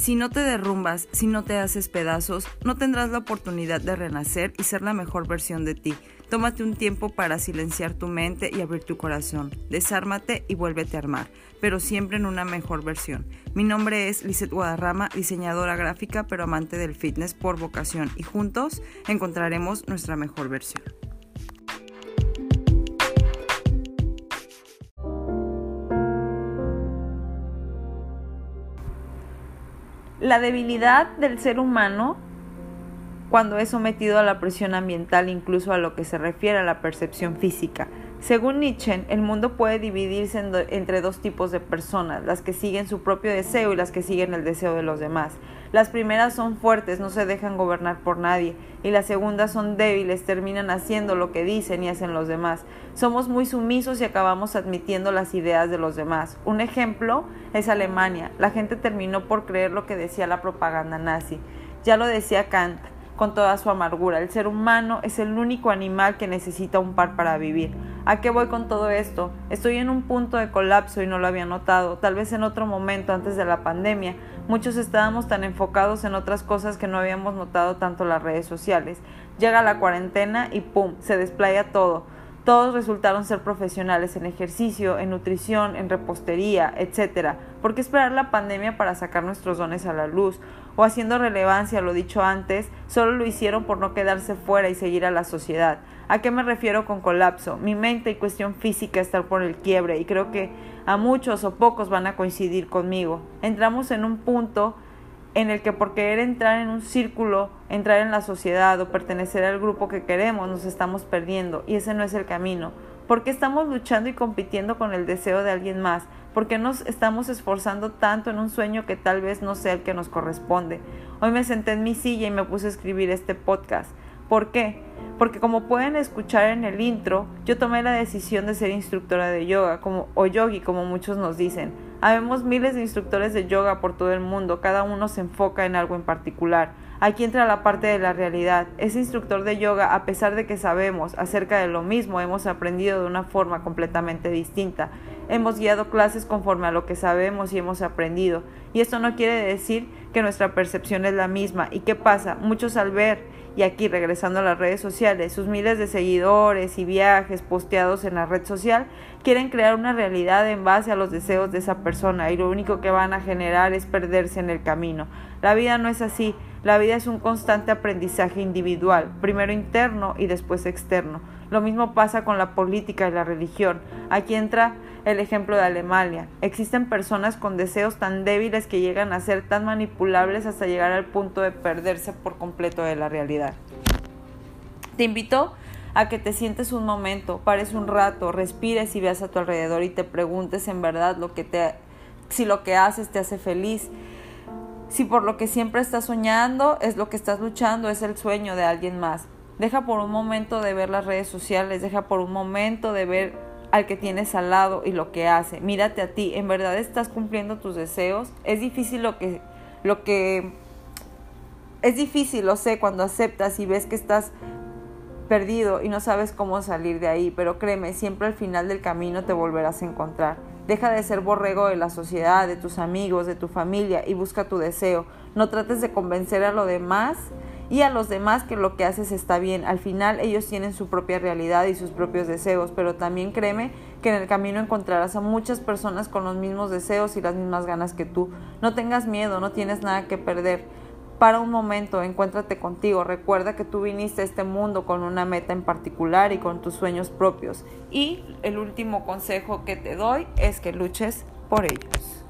Si no te derrumbas, si no te haces pedazos, no tendrás la oportunidad de renacer y ser la mejor versión de ti. Tómate un tiempo para silenciar tu mente y abrir tu corazón. Desármate y vuélvete a armar, pero siempre en una mejor versión. Mi nombre es Lizeth Guadarrama, diseñadora gráfica pero amante del fitness por vocación y juntos encontraremos nuestra mejor versión. La debilidad del ser humano cuando es sometido a la presión ambiental, incluso a lo que se refiere a la percepción física. Según Nietzsche, el mundo puede dividirse entre dos tipos de personas, las que siguen su propio deseo y las que siguen el deseo de los demás. Las primeras son fuertes, no se dejan gobernar por nadie, y las segundas son débiles, terminan haciendo lo que dicen y hacen los demás. Somos muy sumisos y acabamos admitiendo las ideas de los demás. Un ejemplo es Alemania. La gente terminó por creer lo que decía la propaganda nazi. Ya lo decía Kant con toda su amargura. El ser humano es el único animal que necesita un par para vivir. ¿A qué voy con todo esto? Estoy en un punto de colapso y no lo había notado. Tal vez en otro momento antes de la pandemia, muchos estábamos tan enfocados en otras cosas que no habíamos notado tanto las redes sociales. Llega la cuarentena y ¡pum! se desplaya todo. Todos resultaron ser profesionales en ejercicio, en nutrición, en repostería, etc. ¿Por qué esperar la pandemia para sacar nuestros dones a la luz? O haciendo relevancia lo dicho antes, solo lo hicieron por no quedarse fuera y seguir a la sociedad. ¿A qué me refiero con colapso? Mi mente y cuestión física están por el quiebre y creo que a muchos o pocos van a coincidir conmigo. Entramos en un punto en el que por querer entrar en un círculo, entrar en la sociedad o pertenecer al grupo que queremos, nos estamos perdiendo y ese no es el camino. ¿Por qué estamos luchando y compitiendo con el deseo de alguien más? ¿Por qué nos estamos esforzando tanto en un sueño que tal vez no sea el que nos corresponde? Hoy me senté en mi silla y me puse a escribir este podcast. ¿Por qué? Porque como pueden escuchar en el intro, yo tomé la decisión de ser instructora de yoga como, o yogi, como muchos nos dicen. Habemos miles de instructores de yoga por todo el mundo, cada uno se enfoca en algo en particular. Aquí entra la parte de la realidad. Ese instructor de yoga, a pesar de que sabemos acerca de lo mismo, hemos aprendido de una forma completamente distinta. Hemos guiado clases conforme a lo que sabemos y hemos aprendido. Y esto no quiere decir que nuestra percepción es la misma. ¿Y qué pasa? Muchos al ver y aquí regresando a las redes sociales, sus miles de seguidores y viajes posteados en la red social quieren crear una realidad en base a los deseos de esa persona y lo único que van a generar es perderse en el camino. La vida no es así, la vida es un constante aprendizaje individual, primero interno y después externo. Lo mismo pasa con la política y la religión. Aquí entra el ejemplo de Alemania. Existen personas con deseos tan débiles que llegan a ser tan manipulables hasta llegar al punto de perderse por completo de la realidad. Te invito a que te sientes un momento, pares un rato, respires y veas a tu alrededor y te preguntes en verdad lo que te si lo que haces te hace feliz. Si por lo que siempre estás soñando es lo que estás luchando, es el sueño de alguien más. Deja por un momento de ver las redes sociales, deja por un momento de ver al que tienes al lado y lo que hace. Mírate a ti, ¿en verdad estás cumpliendo tus deseos? Es difícil lo que lo que es difícil, lo sé, cuando aceptas y ves que estás perdido y no sabes cómo salir de ahí, pero créeme, siempre al final del camino te volverás a encontrar. Deja de ser borrego de la sociedad, de tus amigos, de tu familia y busca tu deseo. No trates de convencer a lo demás y a los demás que lo que haces está bien. Al final ellos tienen su propia realidad y sus propios deseos, pero también créeme que en el camino encontrarás a muchas personas con los mismos deseos y las mismas ganas que tú. No tengas miedo, no tienes nada que perder. Para un momento, encuéntrate contigo. Recuerda que tú viniste a este mundo con una meta en particular y con tus sueños propios. Y el último consejo que te doy es que luches por ellos.